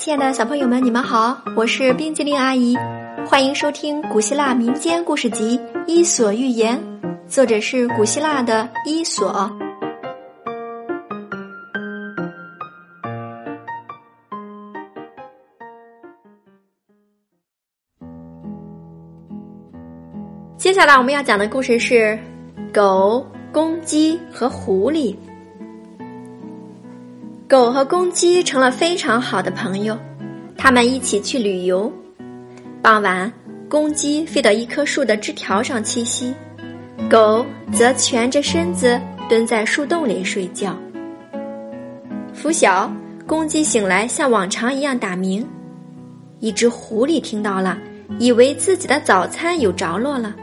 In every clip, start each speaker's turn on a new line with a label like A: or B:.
A: 亲爱的小朋友们，你们好，我是冰激凌阿姨，欢迎收听古希腊民间故事集《伊索寓言》，作者是古希腊的伊索。接下来我们要讲的故事是狗、公鸡和狐狸。狗和公鸡成了非常好的朋友，他们一起去旅游。傍晚，公鸡飞到一棵树的枝条上栖息，狗则蜷着身子蹲在树洞里睡觉。拂晓，公鸡醒来，像往常一样打鸣。一只狐狸听到了，以为自己的早餐有着落了，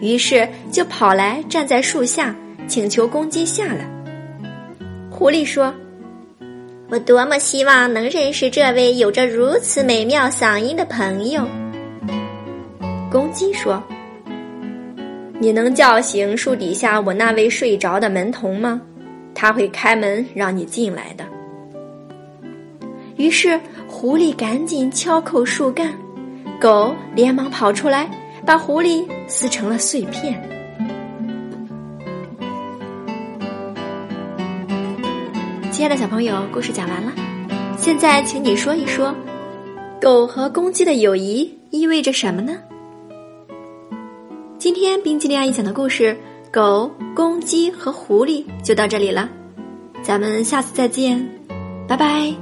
A: 于是就跑来站在树下，请求公鸡下来。狐狸说。我多么希望能认识这位有着如此美妙嗓音的朋友。公鸡说：“你能叫醒树底下我那位睡着的门童吗？他会开门让你进来的。”于是狐狸赶紧敲扣树干，狗连忙跑出来，把狐狸撕成了碎片。亲爱的小朋友，故事讲完了。现在，请你说一说，狗和公鸡的友谊意味着什么呢？今天冰激凌阿姨讲的故事《狗、公鸡和狐狸》就到这里了，咱们下次再见，拜拜。